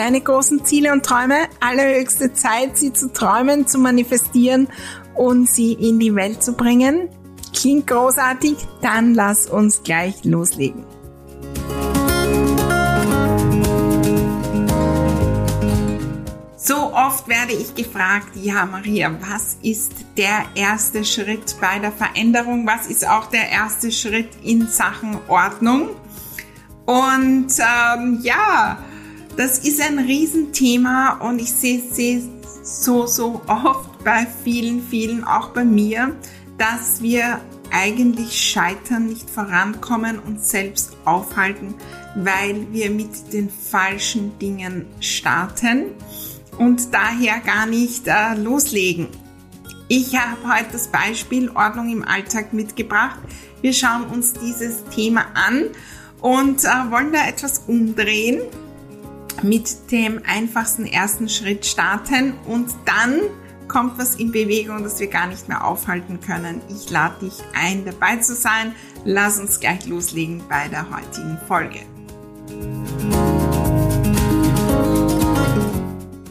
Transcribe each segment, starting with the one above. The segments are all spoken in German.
deine großen Ziele und Träume. Allerhöchste Zeit, sie zu träumen, zu manifestieren und sie in die Welt zu bringen. Klingt großartig? Dann lass uns gleich loslegen. So oft werde ich gefragt, ja Maria, was ist der erste Schritt bei der Veränderung? Was ist auch der erste Schritt in Sachen Ordnung? Und ähm, ja, das ist ein Riesenthema und ich sehe es so, so oft bei vielen, vielen, auch bei mir, dass wir eigentlich scheitern, nicht vorankommen und selbst aufhalten, weil wir mit den falschen Dingen starten und daher gar nicht äh, loslegen. Ich habe heute das Beispiel Ordnung im Alltag mitgebracht. Wir schauen uns dieses Thema an und äh, wollen da etwas umdrehen mit dem einfachsten ersten Schritt starten und dann kommt was in Bewegung, das wir gar nicht mehr aufhalten können. Ich lade dich ein, dabei zu sein. Lass uns gleich loslegen bei der heutigen Folge.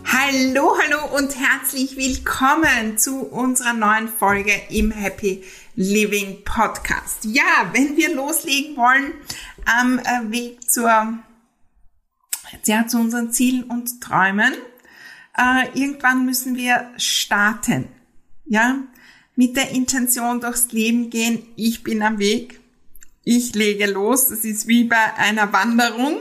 Hallo, hallo und herzlich willkommen zu unserer neuen Folge im Happy Living Podcast. Ja, wenn wir loslegen wollen am Weg zur ja, zu unseren Zielen und Träumen. Äh, irgendwann müssen wir starten, ja, mit der Intention durchs Leben gehen. Ich bin am Weg. Ich lege los. Das ist wie bei einer Wanderung.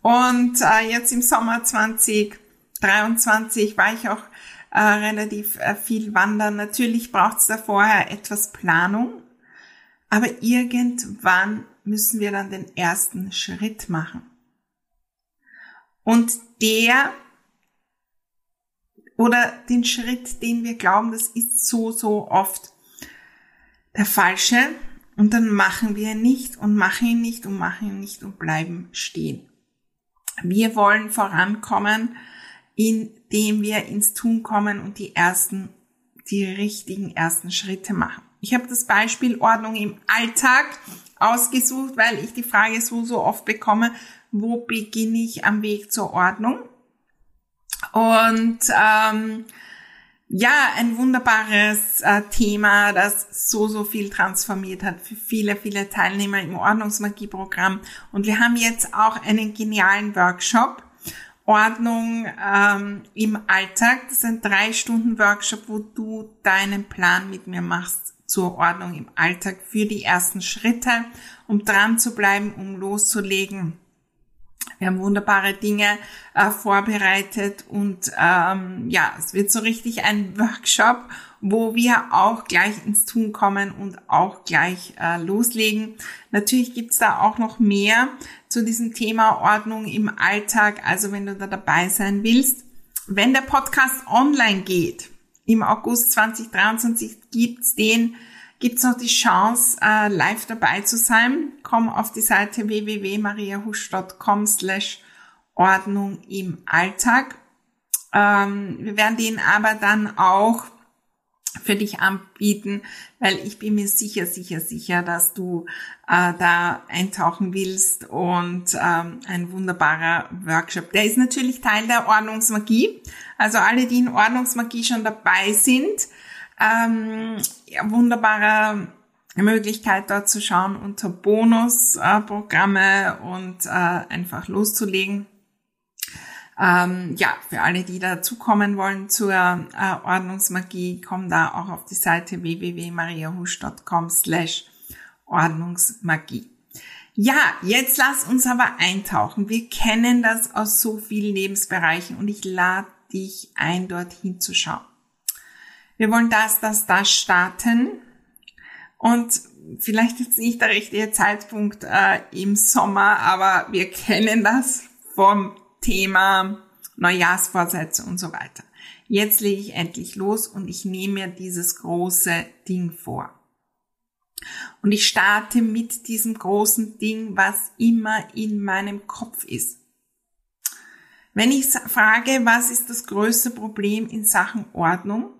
Und äh, jetzt im Sommer 2023 war ich auch äh, relativ äh, viel wandern. Natürlich braucht es da vorher etwas Planung. Aber irgendwann müssen wir dann den ersten Schritt machen. Und der oder den Schritt, den wir glauben, das ist so, so oft der falsche. Und dann machen wir ihn nicht und machen ihn nicht und machen ihn nicht und bleiben stehen. Wir wollen vorankommen, indem wir ins Tun kommen und die ersten, die richtigen ersten Schritte machen. Ich habe das Beispiel Ordnung im Alltag ausgesucht, weil ich die Frage so, so oft bekomme, wo beginne ich am Weg zur Ordnung? Und ähm, ja, ein wunderbares äh, Thema, das so, so viel transformiert hat für viele, viele Teilnehmer im Ordnungsmagie-Programm. Und wir haben jetzt auch einen genialen Workshop, Ordnung ähm, im Alltag. Das ist ein drei Stunden Workshop, wo du deinen Plan mit mir machst zur Ordnung im Alltag für die ersten Schritte, um dran zu bleiben, um loszulegen wir haben wunderbare Dinge äh, vorbereitet und ähm, ja, es wird so richtig ein Workshop, wo wir auch gleich ins Tun kommen und auch gleich äh, loslegen. Natürlich gibt's da auch noch mehr zu diesem Thema Ordnung im Alltag. Also wenn du da dabei sein willst, wenn der Podcast online geht, im August 2023 gibt's den gibt's noch die Chance, äh, live dabei zu sein. Komm auf die Seite www.mariahusch.com slash Ordnung im Alltag. Ähm, wir werden den aber dann auch für dich anbieten, weil ich bin mir sicher, sicher, sicher, dass du äh, da eintauchen willst und ähm, ein wunderbarer Workshop. Der ist natürlich Teil der Ordnungsmagie. Also alle, die in Ordnungsmagie schon dabei sind, ähm, ja, wunderbare Möglichkeit dort zu schauen unter Bonusprogramme äh, und äh, einfach loszulegen. Ähm, ja, für alle, die dazukommen wollen zur äh, Ordnungsmagie, kommen da auch auf die Seite www.mariahusch.com slash Ordnungsmagie. Ja, jetzt lass uns aber eintauchen. Wir kennen das aus so vielen Lebensbereichen und ich lade dich ein, dorthin zu schauen. Wir wollen das, das, das starten und vielleicht ist nicht der richtige Zeitpunkt äh, im Sommer, aber wir kennen das vom Thema Neujahrsvorsätze und so weiter. Jetzt lege ich endlich los und ich nehme mir dieses große Ding vor. Und ich starte mit diesem großen Ding, was immer in meinem Kopf ist. Wenn ich frage, was ist das größte Problem in Sachen Ordnung,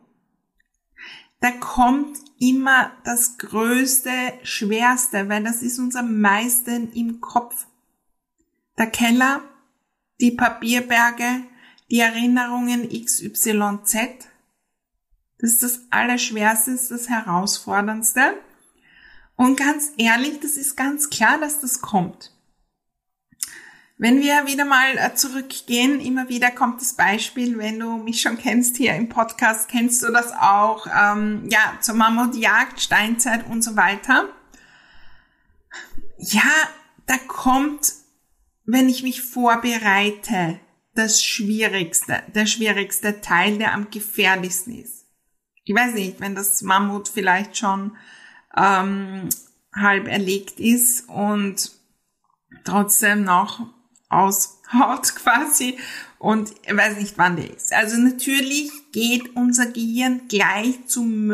da kommt immer das größte, schwerste, weil das ist uns am meisten im Kopf. Der Keller, die Papierberge, die Erinnerungen XYZ. Das ist das Allerschwerste, das Herausforderndste. Und ganz ehrlich, das ist ganz klar, dass das kommt. Wenn wir wieder mal äh, zurückgehen, immer wieder kommt das Beispiel, wenn du mich schon kennst hier im Podcast, kennst du das auch, ähm, ja, zur Mammutjagd, Steinzeit und so weiter. Ja, da kommt, wenn ich mich vorbereite, das Schwierigste, der schwierigste Teil, der am gefährlichsten ist. Ich weiß nicht, wenn das Mammut vielleicht schon ähm, halb erlegt ist und trotzdem noch aushaut quasi und weiß nicht, wann der ist. Also natürlich geht unser Gehirn gleich zum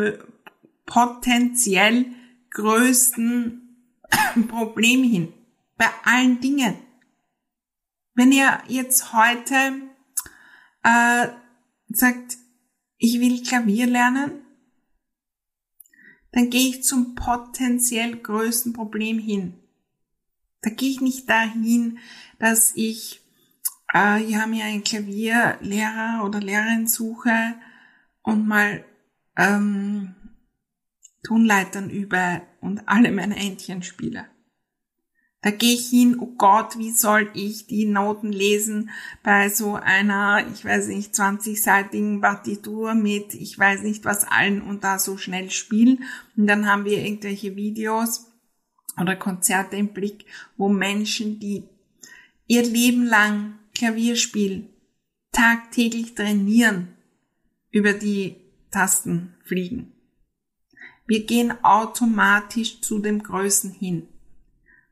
potenziell größten Problem hin. Bei allen Dingen. Wenn ihr jetzt heute äh, sagt, ich will Klavier lernen, dann gehe ich zum potenziell größten Problem hin. Da gehe ich nicht dahin, dass ich äh, ja mir einen Klavierlehrer oder Lehrerin suche und mal ähm, Tonleitern übe und alle meine Entchen spiele. Da gehe ich hin, oh Gott, wie soll ich die Noten lesen bei so einer, ich weiß nicht, 20-seitigen Partitur mit, ich weiß nicht was allen und da so schnell spielen. Und dann haben wir irgendwelche Videos oder Konzerte im Blick, wo Menschen, die ihr Leben lang Klavier spielen, tagtäglich trainieren, über die Tasten fliegen. Wir gehen automatisch zu dem Größen hin.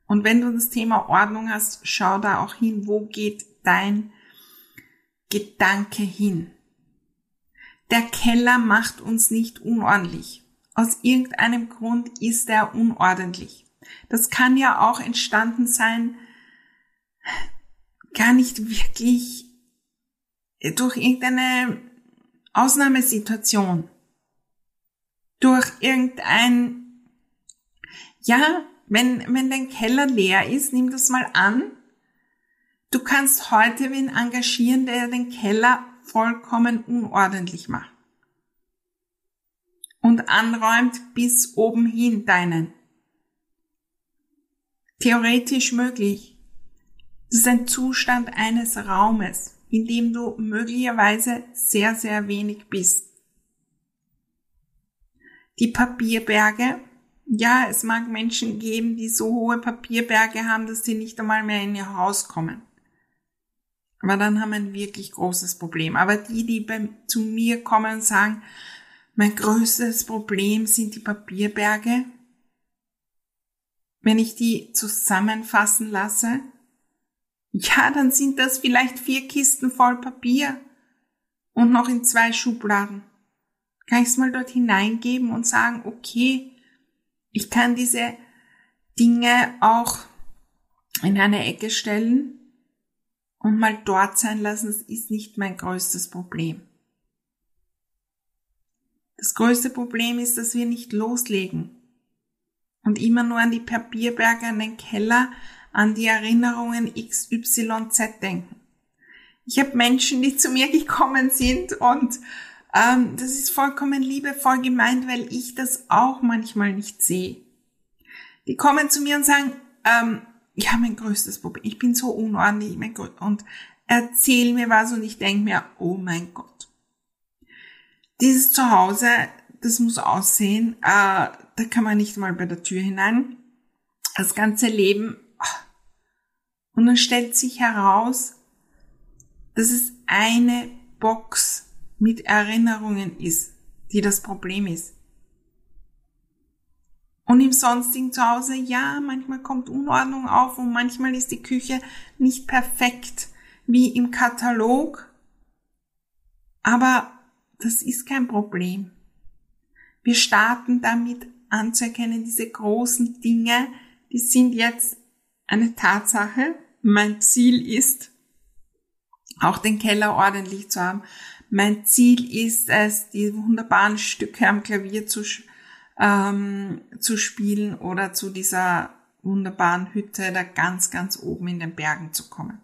Und wenn du das Thema Ordnung hast, schau da auch hin, wo geht dein Gedanke hin. Der Keller macht uns nicht unordentlich. Aus irgendeinem Grund ist er unordentlich. Das kann ja auch entstanden sein, gar nicht wirklich durch irgendeine Ausnahmesituation. Durch irgendein, ja, wenn, wenn dein Keller leer ist, nimm das mal an. Du kannst heute wen engagieren, der den Keller vollkommen unordentlich macht. Und anräumt bis oben hin deinen. Theoretisch möglich. Das ist ein Zustand eines Raumes, in dem du möglicherweise sehr, sehr wenig bist. Die Papierberge ja, es mag Menschen geben, die so hohe Papierberge haben, dass sie nicht einmal mehr in ihr Haus kommen. Aber dann haben wir ein wirklich großes Problem. Aber die, die bei, zu mir kommen und sagen, mein größtes Problem sind die Papierberge, wenn ich die zusammenfassen lasse, ja, dann sind das vielleicht vier Kisten voll Papier und noch in zwei Schubladen. Kann ich es mal dort hineingeben und sagen, okay, ich kann diese Dinge auch in eine Ecke stellen und mal dort sein lassen. Das ist nicht mein größtes Problem. Das größte Problem ist, dass wir nicht loslegen und immer nur an die Papierberge, an den Keller, an die Erinnerungen XYZ denken. Ich habe Menschen, die zu mir gekommen sind und ähm, das ist vollkommen liebevoll gemeint, weil ich das auch manchmal nicht sehe. Die kommen zu mir und sagen, ähm, ja, mein größtes Problem, ich bin so unordentlich mein und erzähl mir was und ich denke mir, oh mein Gott. Dieses Zuhause, das muss aussehen, äh, da kann man nicht mal bei der Tür hinein. Das ganze Leben. Und dann stellt sich heraus, dass es eine Box mit Erinnerungen ist, die das Problem ist. Und im sonstigen Zuhause, ja, manchmal kommt Unordnung auf und manchmal ist die Küche nicht perfekt wie im Katalog. Aber das ist kein Problem. Wir starten damit anzuerkennen, diese großen Dinge, die sind jetzt eine Tatsache. Mein Ziel ist, auch den Keller ordentlich zu haben. Mein Ziel ist es, die wunderbaren Stücke am Klavier zu, ähm, zu spielen oder zu dieser wunderbaren Hütte da ganz, ganz oben in den Bergen zu kommen.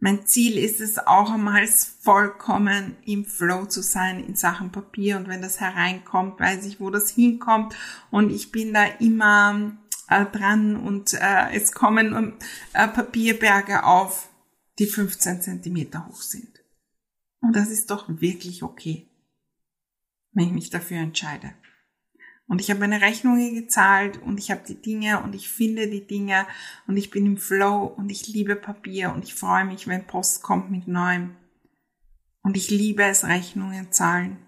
Mein Ziel ist es auch einmal vollkommen im Flow zu sein in Sachen Papier und wenn das hereinkommt, weiß ich, wo das hinkommt und ich bin da immer äh, dran und äh, es kommen äh, Papierberge auf, die 15 Zentimeter hoch sind. Und das ist doch wirklich okay, wenn ich mich dafür entscheide. Und ich habe meine Rechnungen gezahlt und ich habe die Dinge und ich finde die Dinge und ich bin im Flow und ich liebe Papier und ich freue mich, wenn Post kommt mit neuem. Und ich liebe es, Rechnungen zahlen,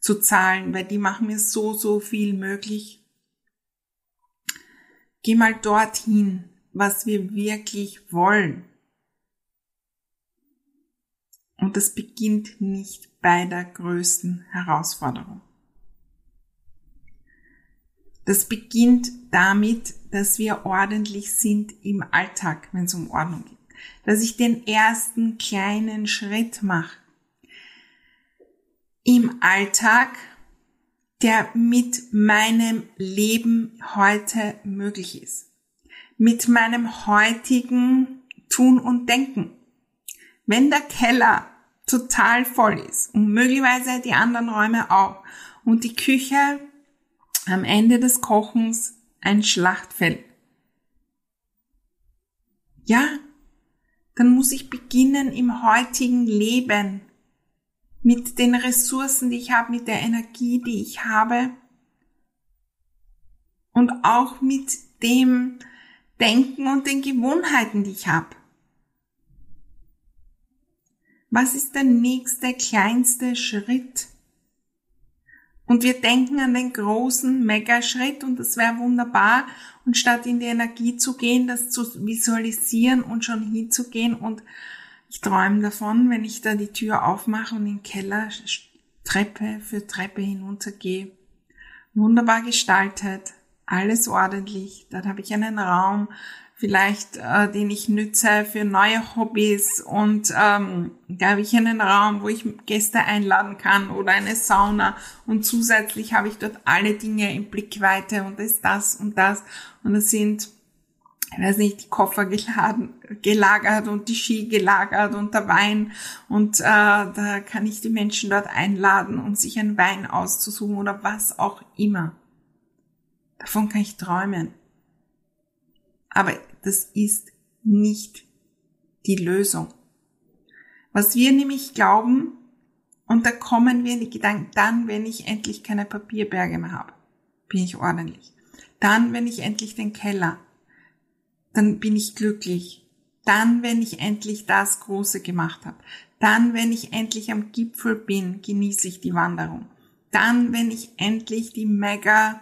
zu zahlen, weil die machen mir so, so viel möglich. Geh mal dorthin, was wir wirklich wollen. Und das beginnt nicht bei der größten Herausforderung. Das beginnt damit, dass wir ordentlich sind im Alltag, wenn es um Ordnung geht. Dass ich den ersten kleinen Schritt mache im Alltag, der mit meinem Leben heute möglich ist. Mit meinem heutigen Tun und Denken. Wenn der Keller total voll ist und möglicherweise die anderen Räume auch und die Küche am Ende des Kochens ein Schlachtfeld. Ja, dann muss ich beginnen im heutigen Leben mit den Ressourcen, die ich habe, mit der Energie, die ich habe und auch mit dem Denken und den Gewohnheiten, die ich habe. Was ist der nächste kleinste Schritt? Und wir denken an den großen Megaschritt und das wäre wunderbar. Und statt in die Energie zu gehen, das zu visualisieren und schon hinzugehen und ich träume davon, wenn ich da die Tür aufmache und in den Keller Treppe für Treppe hinuntergehe. Wunderbar gestaltet, alles ordentlich. Dort habe ich einen Raum, vielleicht, äh, den ich nütze für neue Hobbys und ähm, da habe ich einen Raum, wo ich Gäste einladen kann oder eine Sauna und zusätzlich habe ich dort alle Dinge in Blickweite und das ist das und das und es sind ich weiß nicht, die Koffer geladen, gelagert und die Ski gelagert und der Wein und äh, da kann ich die Menschen dort einladen, um sich einen Wein auszusuchen oder was auch immer. Davon kann ich träumen. Aber das ist nicht die Lösung. Was wir nämlich glauben, und da kommen wir in die Gedanken, dann, wenn ich endlich keine Papierberge mehr habe, bin ich ordentlich. Dann, wenn ich endlich den Keller, dann bin ich glücklich. Dann, wenn ich endlich das Große gemacht habe. Dann, wenn ich endlich am Gipfel bin, genieße ich die Wanderung. Dann, wenn ich endlich die mega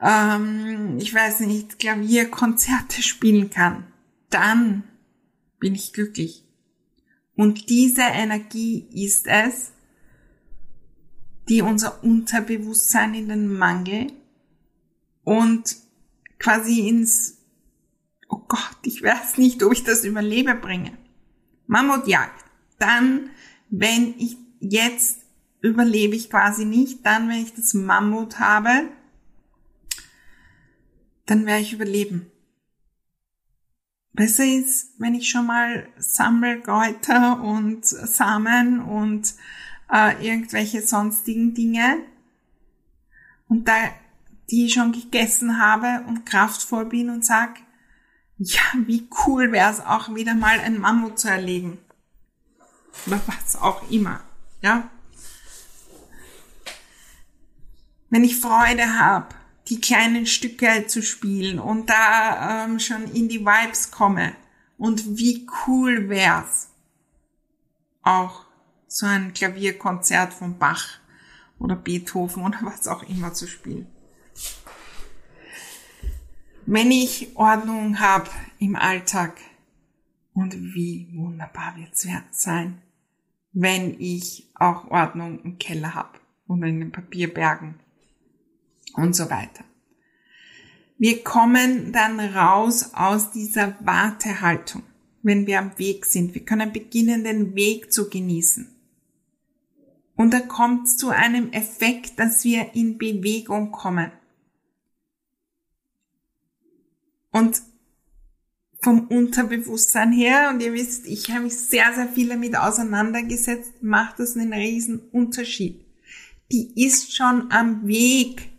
ähm, ich weiß nicht, Klavierkonzerte spielen kann, dann bin ich glücklich. Und diese Energie ist es, die unser Unterbewusstsein in den Mangel und quasi ins, oh Gott, ich weiß nicht, ob ich das überlebe bringe. Mammutjagd. Dann, wenn ich jetzt überlebe ich quasi nicht, dann, wenn ich das Mammut habe, dann werde ich überleben. Besser ist, wenn ich schon mal sammle Kräuter und Samen und äh, irgendwelche sonstigen Dinge und da die schon gegessen habe und kraftvoll bin und sag, Ja, wie cool wäre es auch wieder mal ein Mammut zu erlegen. Oder was auch immer. Ja. Wenn ich Freude habe, die kleinen Stücke zu spielen und da ähm, schon in die Vibes komme. Und wie cool wär's, auch so ein Klavierkonzert von Bach oder Beethoven oder was auch immer zu spielen. Wenn ich Ordnung habe im Alltag und wie wunderbar wird's sein, wenn ich auch Ordnung im Keller habe oder in den Papierbergen und so weiter. Wir kommen dann raus aus dieser Wartehaltung, wenn wir am Weg sind. Wir können beginnen, den Weg zu genießen. Und da kommt zu einem Effekt, dass wir in Bewegung kommen. Und vom Unterbewusstsein her, und ihr wisst, ich habe mich sehr, sehr viel damit auseinandergesetzt, macht das einen riesen Unterschied. Die ist schon am Weg.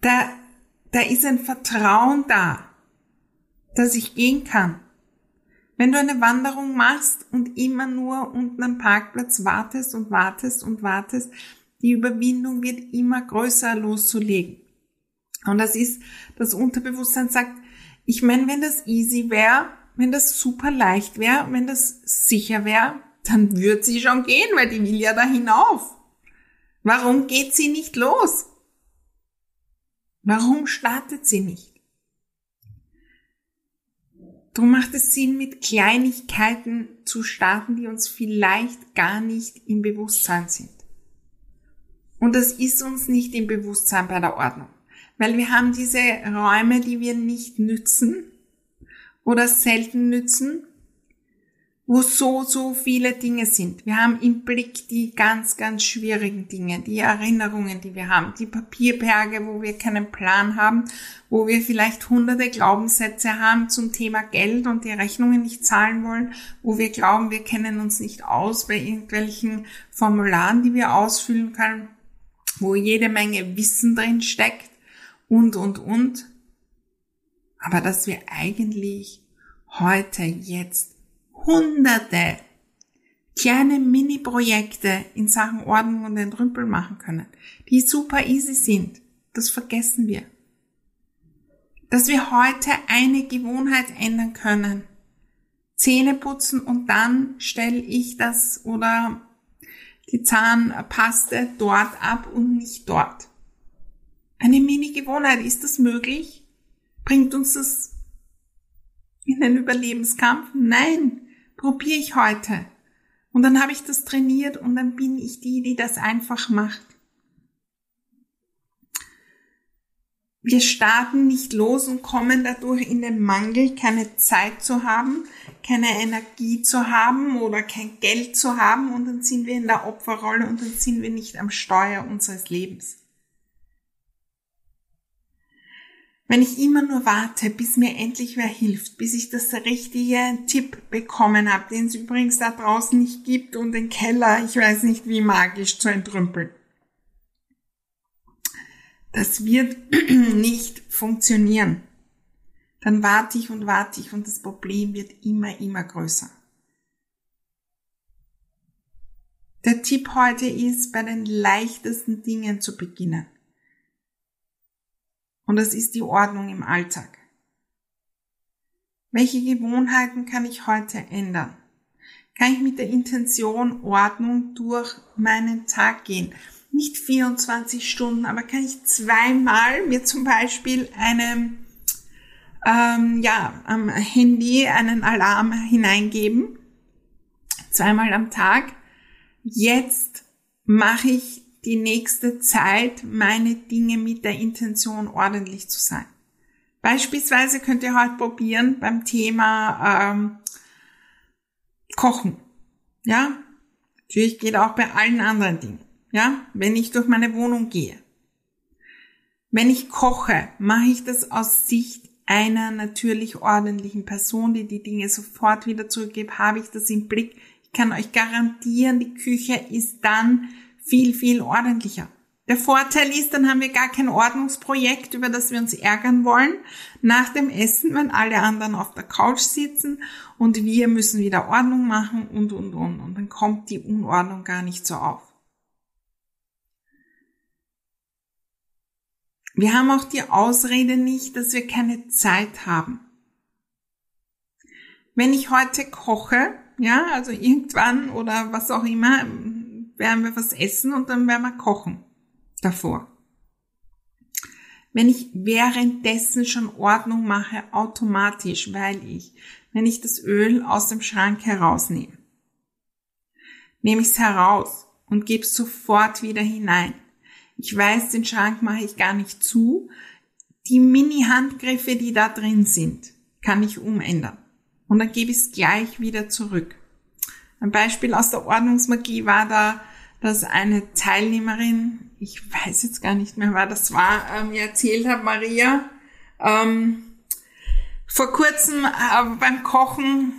Da, da ist ein Vertrauen da, dass ich gehen kann. Wenn du eine Wanderung machst und immer nur unten am Parkplatz wartest und wartest und wartest, die Überwindung wird immer größer loszulegen. Und das ist, das Unterbewusstsein sagt, ich meine, wenn das easy wäre, wenn das super leicht wäre, wenn das sicher wäre, dann würde sie schon gehen, weil die will ja da hinauf. Warum geht sie nicht los? Warum startet sie nicht? Drum macht es Sinn, mit Kleinigkeiten zu starten, die uns vielleicht gar nicht im Bewusstsein sind. Und das ist uns nicht im Bewusstsein bei der Ordnung. Weil wir haben diese Räume, die wir nicht nützen oder selten nützen, wo so, so viele Dinge sind. Wir haben im Blick die ganz, ganz schwierigen Dinge, die Erinnerungen, die wir haben, die Papierberge, wo wir keinen Plan haben, wo wir vielleicht hunderte Glaubenssätze haben zum Thema Geld und die Rechnungen nicht zahlen wollen, wo wir glauben, wir kennen uns nicht aus bei irgendwelchen Formularen, die wir ausfüllen können, wo jede Menge Wissen drin steckt und, und, und. Aber dass wir eigentlich heute, jetzt hunderte kleine Mini-Projekte in Sachen Ordnung und Entrümpel machen können, die super easy sind, das vergessen wir. Dass wir heute eine Gewohnheit ändern können. Zähne putzen und dann stelle ich das oder die Zahnpaste dort ab und nicht dort. Eine Mini-Gewohnheit, ist das möglich? Bringt uns das in den Überlebenskampf? Nein, probiere ich heute. Und dann habe ich das trainiert und dann bin ich die, die das einfach macht. Wir starten nicht los und kommen dadurch in den Mangel, keine Zeit zu haben, keine Energie zu haben oder kein Geld zu haben und dann sind wir in der Opferrolle und dann sind wir nicht am Steuer unseres Lebens. Wenn ich immer nur warte, bis mir endlich wer hilft, bis ich das richtige Tipp bekommen habe, den es übrigens da draußen nicht gibt und den Keller, ich weiß nicht wie magisch zu entrümpeln. Das wird nicht funktionieren. Dann warte ich und warte ich und das Problem wird immer, immer größer. Der Tipp heute ist, bei den leichtesten Dingen zu beginnen. Und das ist die Ordnung im Alltag. Welche Gewohnheiten kann ich heute ändern? Kann ich mit der Intention Ordnung durch meinen Tag gehen? Nicht 24 Stunden, aber kann ich zweimal mir zum Beispiel eine, ähm, ja, am Handy einen Alarm hineingeben? Zweimal am Tag. Jetzt mache ich die nächste Zeit meine Dinge mit der Intention ordentlich zu sein. Beispielsweise könnt ihr heute probieren beim Thema ähm, Kochen. Ja, natürlich geht auch bei allen anderen Dingen. Ja, wenn ich durch meine Wohnung gehe. Wenn ich koche, mache ich das aus Sicht einer natürlich ordentlichen Person, die die Dinge sofort wieder zurückgibt, habe ich das im Blick. Ich kann euch garantieren, die Küche ist dann viel, viel ordentlicher. Der Vorteil ist, dann haben wir gar kein Ordnungsprojekt, über das wir uns ärgern wollen. Nach dem Essen, wenn alle anderen auf der Couch sitzen und wir müssen wieder Ordnung machen und, und, und. Und dann kommt die Unordnung gar nicht so auf. Wir haben auch die Ausrede nicht, dass wir keine Zeit haben. Wenn ich heute koche, ja, also irgendwann oder was auch immer, werden wir was essen und dann werden wir kochen davor. Wenn ich währenddessen schon Ordnung mache, automatisch, weil ich, wenn ich das Öl aus dem Schrank herausnehme, nehme ich es heraus und gebe es sofort wieder hinein. Ich weiß, den Schrank mache ich gar nicht zu. Die Mini-Handgriffe, die da drin sind, kann ich umändern. Und dann gebe ich es gleich wieder zurück. Ein Beispiel aus der Ordnungsmagie war da, dass eine Teilnehmerin ich weiß jetzt gar nicht mehr, wer das war, äh, mir erzählt hat, Maria, ähm, vor kurzem äh, beim Kochen,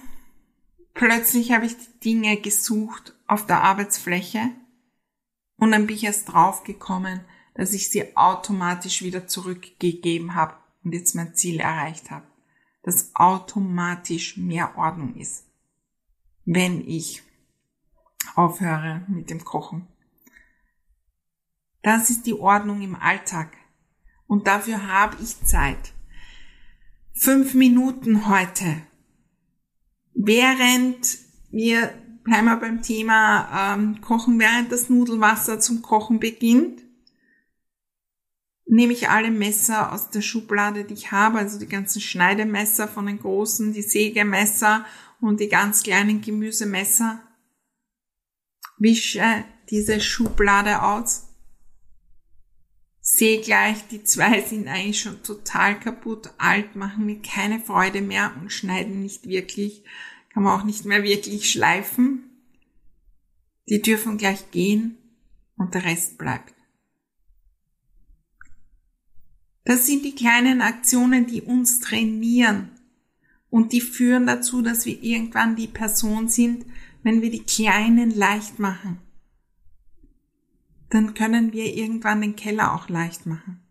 plötzlich habe ich die Dinge gesucht auf der Arbeitsfläche und dann bin ich erst draufgekommen, dass ich sie automatisch wieder zurückgegeben habe und jetzt mein Ziel erreicht habe. Dass automatisch mehr Ordnung ist, wenn ich aufhöre mit dem Kochen. Das ist die Ordnung im Alltag. Und dafür habe ich Zeit. Fünf Minuten heute. Während wir, wir beim Thema ähm, Kochen, während das Nudelwasser zum Kochen beginnt, nehme ich alle Messer aus der Schublade, die ich habe, also die ganzen Schneidemesser von den großen, die Sägemesser und die ganz kleinen Gemüsemesser, wische diese Schublade aus sehe gleich, die zwei sind eigentlich schon total kaputt, alt, machen mir keine Freude mehr und schneiden nicht wirklich, kann man auch nicht mehr wirklich schleifen. Die dürfen gleich gehen und der Rest bleibt. Das sind die kleinen Aktionen, die uns trainieren und die führen dazu, dass wir irgendwann die Person sind, wenn wir die kleinen leicht machen dann können wir irgendwann den Keller auch leicht machen.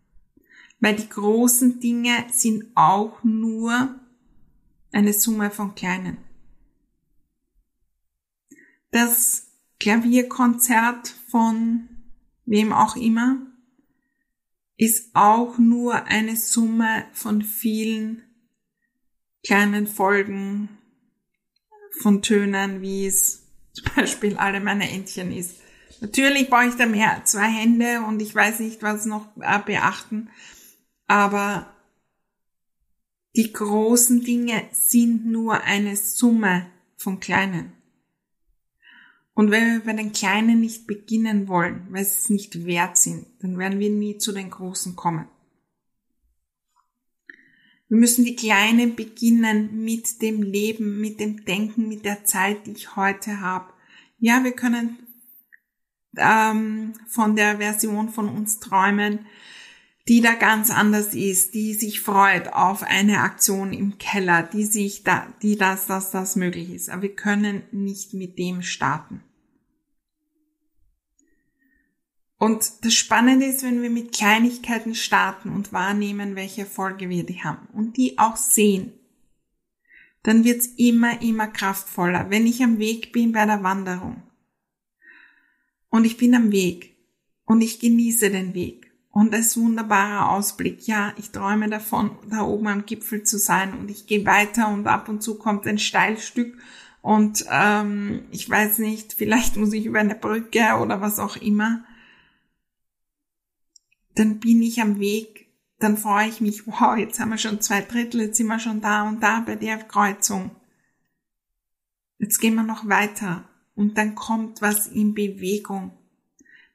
Weil die großen Dinge sind auch nur eine Summe von kleinen. Das Klavierkonzert von wem auch immer ist auch nur eine Summe von vielen kleinen Folgen von Tönen, wie es zum Beispiel alle meine Entchen ist. Natürlich brauche ich da mehr, zwei Hände und ich weiß nicht, was noch äh, beachten. Aber die großen Dinge sind nur eine Summe von kleinen. Und wenn wir bei den Kleinen nicht beginnen wollen, weil sie es nicht wert sind, dann werden wir nie zu den Großen kommen. Wir müssen die Kleinen beginnen mit dem Leben, mit dem Denken, mit der Zeit, die ich heute habe. Ja, wir können ähm, von der Version von uns träumen, die da ganz anders ist, die sich freut auf eine Aktion im Keller, die sich da, die das, dass das möglich ist. Aber wir können nicht mit dem starten. Und das Spannende ist, wenn wir mit Kleinigkeiten starten und wahrnehmen, welche Folge wir die haben und die auch sehen, dann wird's immer, immer kraftvoller. Wenn ich am Weg bin bei der Wanderung, und ich bin am Weg und ich genieße den Weg. Und es ist wunderbarer Ausblick. Ja, ich träume davon, da oben am Gipfel zu sein und ich gehe weiter und ab und zu kommt ein Steilstück und ähm, ich weiß nicht, vielleicht muss ich über eine Brücke oder was auch immer. Dann bin ich am Weg, dann freue ich mich, wow, jetzt haben wir schon zwei Drittel, jetzt sind wir schon da und da bei der Kreuzung. Jetzt gehen wir noch weiter und dann kommt was in Bewegung.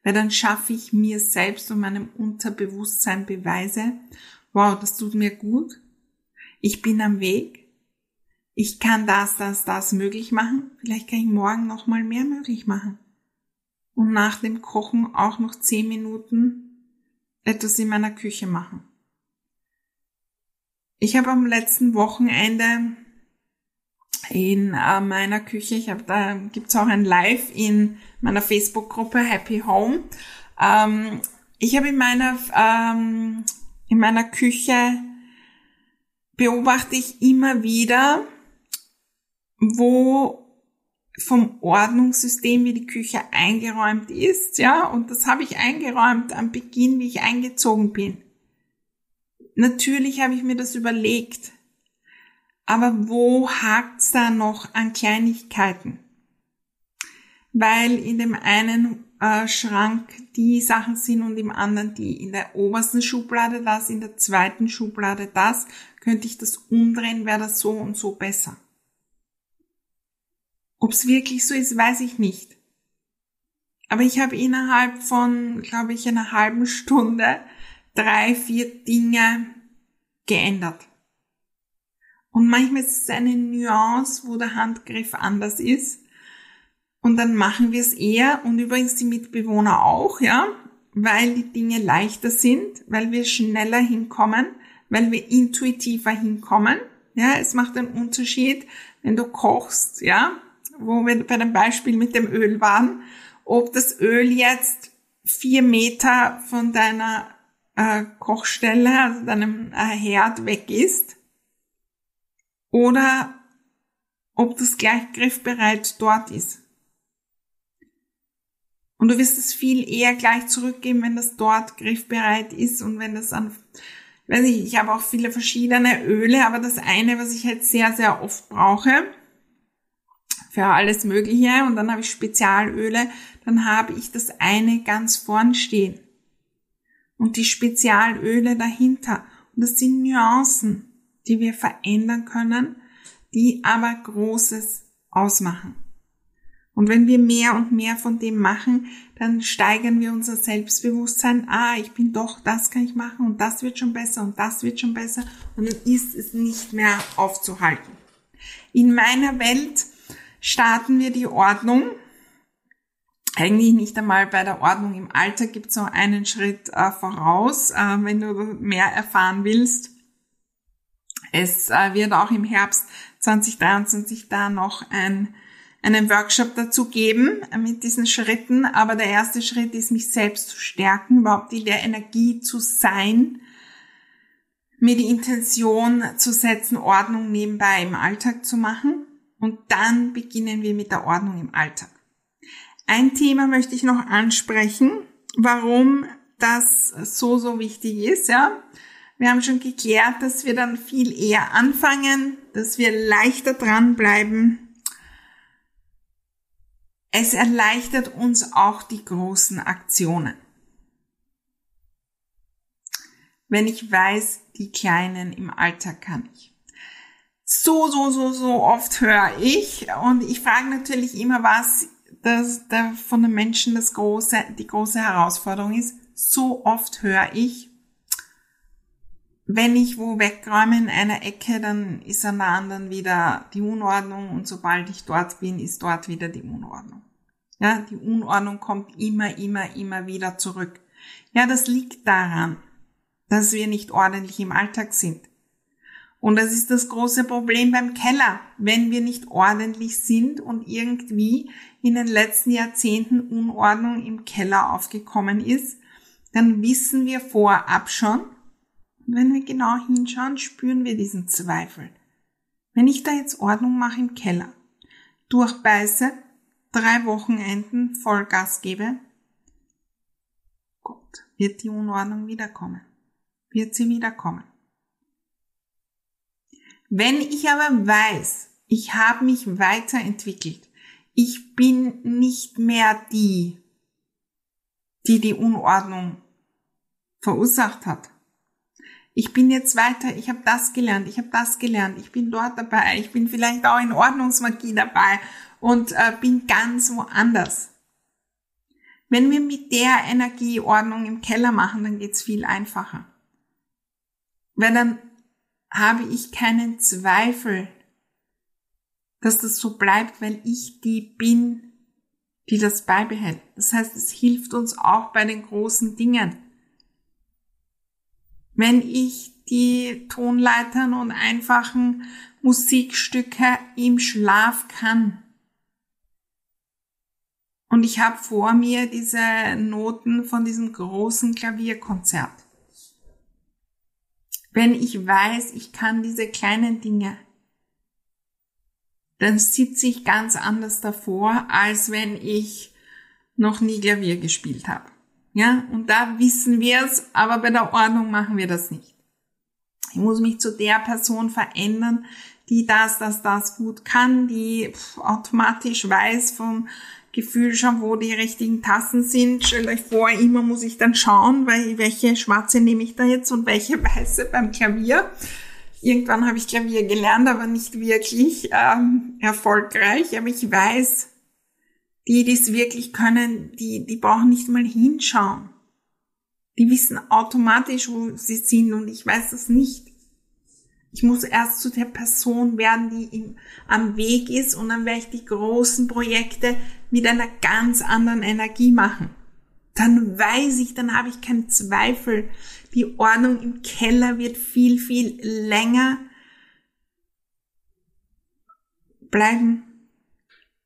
Weil dann schaffe ich mir selbst und meinem Unterbewusstsein Beweise, wow, das tut mir gut, ich bin am Weg, ich kann das, das, das möglich machen, vielleicht kann ich morgen noch mal mehr möglich machen. Und nach dem Kochen auch noch zehn Minuten etwas in meiner Küche machen. Ich habe am letzten Wochenende in äh, meiner Küche. Ich habe da gibt's auch ein Live in meiner Facebook-Gruppe Happy Home. Ähm, ich habe in meiner, ähm, in meiner Küche beobachte ich immer wieder, wo vom Ordnungssystem, wie die Küche eingeräumt ist, ja, und das habe ich eingeräumt am Beginn, wie ich eingezogen bin. Natürlich habe ich mir das überlegt, aber wo hakt's da noch an Kleinigkeiten? Weil in dem einen äh, Schrank die Sachen sind und im anderen die. In der obersten Schublade das, in der zweiten Schublade das. Könnte ich das umdrehen, wäre das so und so besser. Ob es wirklich so ist, weiß ich nicht. Aber ich habe innerhalb von, glaube ich, einer halben Stunde drei, vier Dinge geändert. Und manchmal ist es eine Nuance, wo der Handgriff anders ist. Und dann machen wir es eher und übrigens die Mitbewohner auch, ja, weil die Dinge leichter sind, weil wir schneller hinkommen, weil wir intuitiver hinkommen. Ja, es macht einen Unterschied, wenn du kochst, ja, wo wir bei dem Beispiel mit dem Öl waren, ob das Öl jetzt vier Meter von deiner äh, Kochstelle, also deinem äh, Herd weg ist, oder ob das gleich griffbereit dort ist. Und du wirst es viel eher gleich zurückgeben, wenn das dort griffbereit ist und wenn das an, weiß ich, ich habe auch viele verschiedene Öle, aber das eine, was ich halt sehr, sehr oft brauche, für alles Mögliche und dann habe ich Spezialöle, dann habe ich das eine ganz vorn stehen und die Spezialöle dahinter. Und das sind Nuancen, die wir verändern können, die aber Großes ausmachen. Und wenn wir mehr und mehr von dem machen, dann steigern wir unser Selbstbewusstsein. Ah, ich bin doch, das kann ich machen und das wird schon besser und das wird schon besser. Und dann ist es nicht mehr aufzuhalten. In meiner Welt starten wir die Ordnung. Eigentlich nicht einmal bei der Ordnung im Alter gibt es noch einen Schritt äh, voraus, äh, wenn du mehr erfahren willst. Es äh, wird auch im Herbst 2023 da noch ein einen Workshop dazu geben mit diesen Schritten. Aber der erste Schritt ist, mich selbst zu stärken, überhaupt in der Energie zu sein, mir die Intention zu setzen, Ordnung nebenbei im Alltag zu machen. Und dann beginnen wir mit der Ordnung im Alltag. Ein Thema möchte ich noch ansprechen, warum das so, so wichtig ist, ja. Wir haben schon geklärt, dass wir dann viel eher anfangen, dass wir leichter dranbleiben, es erleichtert uns auch die großen Aktionen. Wenn ich weiß, die kleinen im Alltag kann ich. So, so, so, so oft höre ich und ich frage natürlich immer, was das, der, von den Menschen das große, die große Herausforderung ist. So oft höre ich, wenn ich wo wegräume in einer Ecke, dann ist an der anderen wieder die Unordnung und sobald ich dort bin, ist dort wieder die Unordnung. Ja, die Unordnung kommt immer, immer, immer wieder zurück. Ja, das liegt daran, dass wir nicht ordentlich im Alltag sind. Und das ist das große Problem beim Keller. Wenn wir nicht ordentlich sind und irgendwie in den letzten Jahrzehnten Unordnung im Keller aufgekommen ist, dann wissen wir vorab schon, wenn wir genau hinschauen, spüren wir diesen Zweifel. Wenn ich da jetzt Ordnung mache im Keller, durchbeiße, drei Wochenenden Vollgas gebe, Gott, wird die Unordnung wiederkommen. Wird sie wiederkommen. Wenn ich aber weiß, ich habe mich weiterentwickelt, ich bin nicht mehr die, die die Unordnung verursacht hat. Ich bin jetzt weiter, ich habe das gelernt, ich habe das gelernt, ich bin dort dabei, ich bin vielleicht auch in Ordnungsmagie dabei und äh, bin ganz woanders. Wenn wir mit der Energieordnung im Keller machen, dann geht's viel einfacher. Weil dann habe ich keinen Zweifel, dass das so bleibt, weil ich die bin, die das beibehält. Das heißt, es hilft uns auch bei den großen Dingen. Wenn ich die Tonleitern und einfachen Musikstücke im Schlaf kann, Und ich habe vor mir diese Noten von diesem großen Klavierkonzert. Wenn ich weiß, ich kann diese kleinen Dinge, dann sitze ich ganz anders davor, als wenn ich noch nie Klavier gespielt habe. Ja, und da wissen wir es, aber bei der Ordnung machen wir das nicht. Ich muss mich zu der Person verändern, die das, das, das gut kann, die automatisch weiß vom Gefühl schon, wo die richtigen Tassen sind. Stellt euch vor, immer muss ich dann schauen, weil welche schwarze nehme ich da jetzt und welche weiße beim Klavier. Irgendwann habe ich Klavier gelernt, aber nicht wirklich ähm, erfolgreich. Aber ich weiß, die, die es wirklich können, die, die brauchen nicht mal hinschauen. Die wissen automatisch, wo sie sind und ich weiß das nicht. Ich muss erst zu der Person werden, die ihm am Weg ist und dann werde ich die großen Projekte mit einer ganz anderen Energie machen. Dann weiß ich, dann habe ich keinen Zweifel. Die Ordnung im Keller wird viel, viel länger bleiben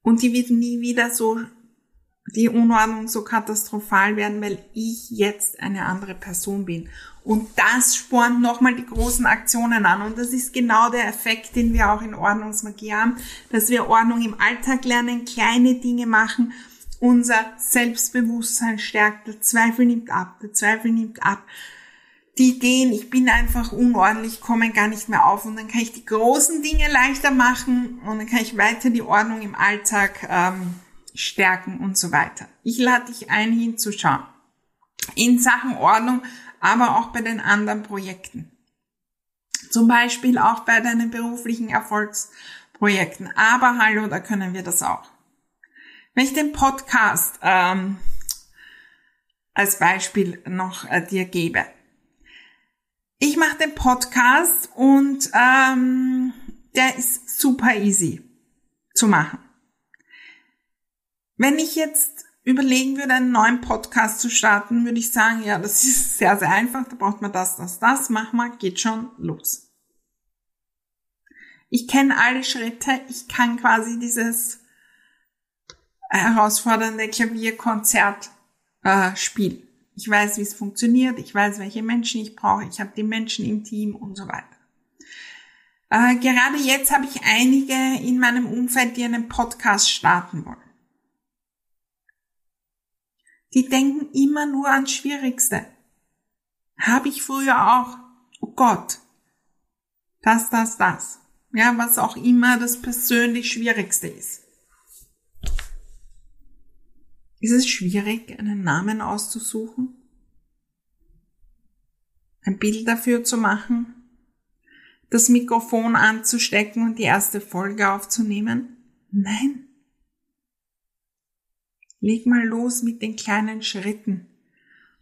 und die wird nie wieder so, die Unordnung so katastrophal werden, weil ich jetzt eine andere Person bin. Und das spornt nochmal die großen Aktionen an. Und das ist genau der Effekt, den wir auch in Ordnungsmagie haben, dass wir Ordnung im Alltag lernen, kleine Dinge machen, unser Selbstbewusstsein stärkt, der Zweifel nimmt ab, der Zweifel nimmt ab die Ideen, ich bin einfach unordentlich, kommen gar nicht mehr auf und dann kann ich die großen Dinge leichter machen und dann kann ich weiter die Ordnung im Alltag ähm, stärken und so weiter. Ich lade dich ein, hinzuschauen. In Sachen Ordnung, aber auch bei den anderen Projekten. Zum Beispiel auch bei deinen beruflichen Erfolgsprojekten. Aber hallo, da können wir das auch. Wenn ich den Podcast ähm, als Beispiel noch äh, dir gebe, ich mache den Podcast und ähm, der ist super easy zu machen. Wenn ich jetzt überlegen würde, einen neuen Podcast zu starten, würde ich sagen, ja, das ist sehr, sehr einfach. Da braucht man das, das, das. Mach mal, geht schon los. Ich kenne alle Schritte. Ich kann quasi dieses herausfordernde Klavierkonzert äh, spielen. Ich weiß, wie es funktioniert. Ich weiß, welche Menschen ich brauche. Ich habe die Menschen im Team und so weiter. Äh, gerade jetzt habe ich einige in meinem Umfeld, die einen Podcast starten wollen. Die denken immer nur ans Schwierigste. Habe ich früher auch. Oh Gott. Das, das, das. Ja, was auch immer das persönlich Schwierigste ist. Ist es schwierig, einen Namen auszusuchen? Ein Bild dafür zu machen? Das Mikrofon anzustecken und die erste Folge aufzunehmen? Nein. Leg mal los mit den kleinen Schritten.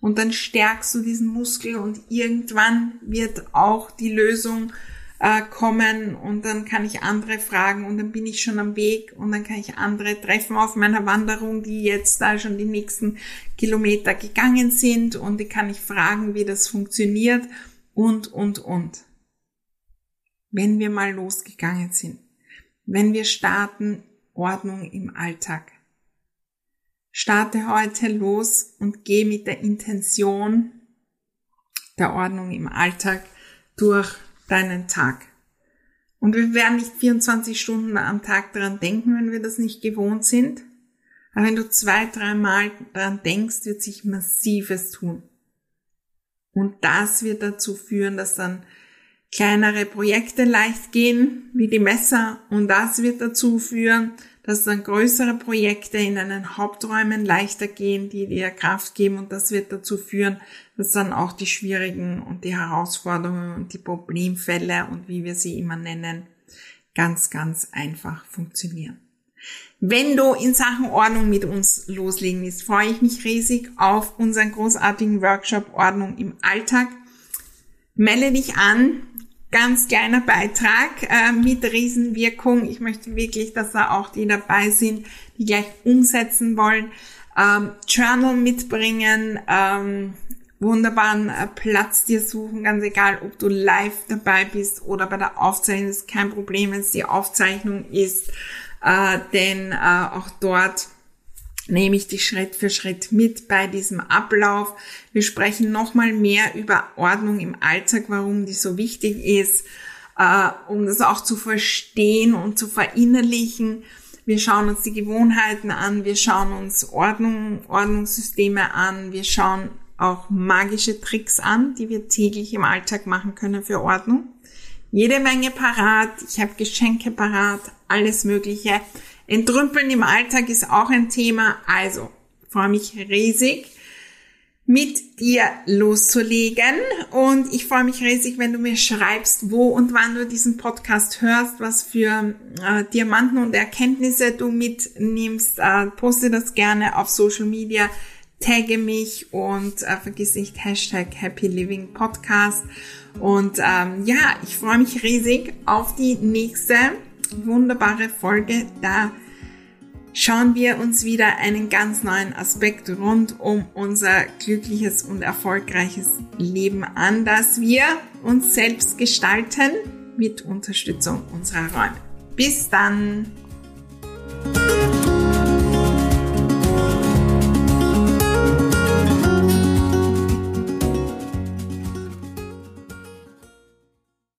Und dann stärkst du diesen Muskel und irgendwann wird auch die Lösung äh, kommen und dann kann ich andere fragen und dann bin ich schon am Weg und dann kann ich andere treffen auf meiner Wanderung, die jetzt da schon die nächsten Kilometer gegangen sind und die kann ich fragen, wie das funktioniert und, und, und. Wenn wir mal losgegangen sind, wenn wir starten, Ordnung im Alltag. Starte heute los und geh mit der Intention der Ordnung im Alltag durch deinen Tag. Und wir werden nicht 24 Stunden am Tag daran denken, wenn wir das nicht gewohnt sind. Aber wenn du zwei, dreimal daran denkst, wird sich massives tun. Und das wird dazu führen, dass dann kleinere Projekte leicht gehen, wie die Messer. Und das wird dazu führen, dass dann größere Projekte in einen Haupträumen leichter gehen, die dir Kraft geben und das wird dazu führen, dass dann auch die schwierigen und die Herausforderungen und die Problemfälle und wie wir sie immer nennen, ganz, ganz einfach funktionieren. Wenn du in Sachen Ordnung mit uns loslegen willst, freue ich mich riesig auf unseren großartigen Workshop Ordnung im Alltag. Melde dich an ganz kleiner Beitrag äh, mit Riesenwirkung. Ich möchte wirklich, dass da auch die dabei sind, die gleich umsetzen wollen. Ähm, Journal mitbringen, ähm, wunderbaren äh, Platz dir suchen, ganz egal, ob du live dabei bist oder bei der Aufzeichnung, ist kein Problem, wenn es die Aufzeichnung ist, äh, denn äh, auch dort nehme ich dich Schritt für Schritt mit bei diesem Ablauf. Wir sprechen nochmal mehr über Ordnung im Alltag, warum die so wichtig ist, äh, um das auch zu verstehen und zu verinnerlichen. Wir schauen uns die Gewohnheiten an, wir schauen uns Ordnung, Ordnungssysteme an, wir schauen auch magische Tricks an, die wir täglich im Alltag machen können für Ordnung. Jede Menge parat, ich habe Geschenke parat, alles Mögliche. Entrümpeln im Alltag ist auch ein Thema, also freue mich riesig mit dir loszulegen. Und ich freue mich riesig, wenn du mir schreibst, wo und wann du diesen Podcast hörst, was für äh, Diamanten und Erkenntnisse du mitnimmst. Äh, poste das gerne auf Social Media tagge mich und äh, vergiss nicht Hashtag Happy Living Podcast. Und ähm, ja, ich freue mich riesig auf die nächste wunderbare Folge. Da schauen wir uns wieder einen ganz neuen Aspekt rund um unser glückliches und erfolgreiches Leben an, das wir uns selbst gestalten mit Unterstützung unserer Räume. Bis dann!